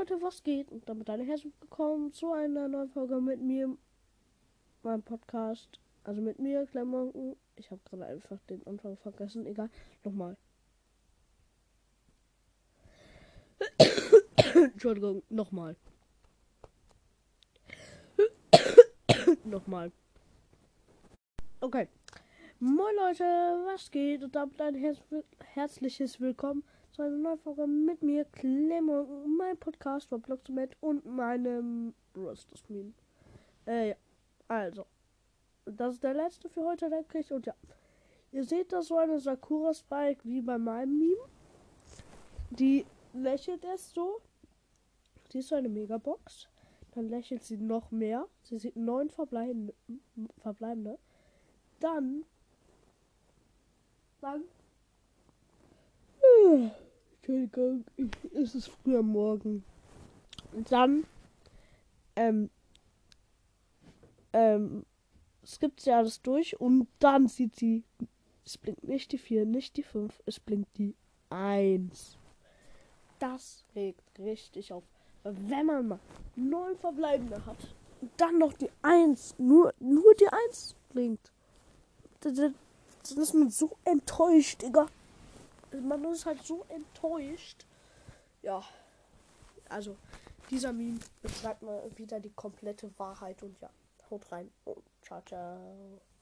Leute, was geht? Und damit eine herzlich willkommen zu einer neuen Folge mit mir, meinem Podcast. Also mit mir, Klemmonken. Ich habe gerade einfach den Anfang vergessen. Egal. Nochmal. Entschuldigung, nochmal. nochmal. Okay. Moin Leute, was geht? Und damit ein herz herzliches Willkommen zu einer neuen Folge mit mir, Clemon, mein Podcast von Blocksumet und meinem Rosters Meme. Äh, ja. Also, das ist der letzte für heute, denke ich. Und ja, ihr seht da so eine Sakura Spike wie bei meinem Meme. Die lächelt erst so. Die ist so eine Megabox. Dann lächelt sie noch mehr. Sie sieht neun verbleibende. verbleibende. Dann. Dann Entschuldigung, es ist früh am Morgen. Dann, ähm, ähm, skippt sie alles durch und dann sieht sie, es blinkt nicht die 4, nicht die 5, es blinkt die 1. Das regt richtig auf. Wenn man mal neun Verbleibende hat und dann noch die 1, nur, nur die 1 blinkt, dann ist man so enttäuscht, Digga man ist halt so enttäuscht. Ja, also dieser Meme beschreibt mal wieder die komplette Wahrheit und ja, haut rein und ciao, ciao.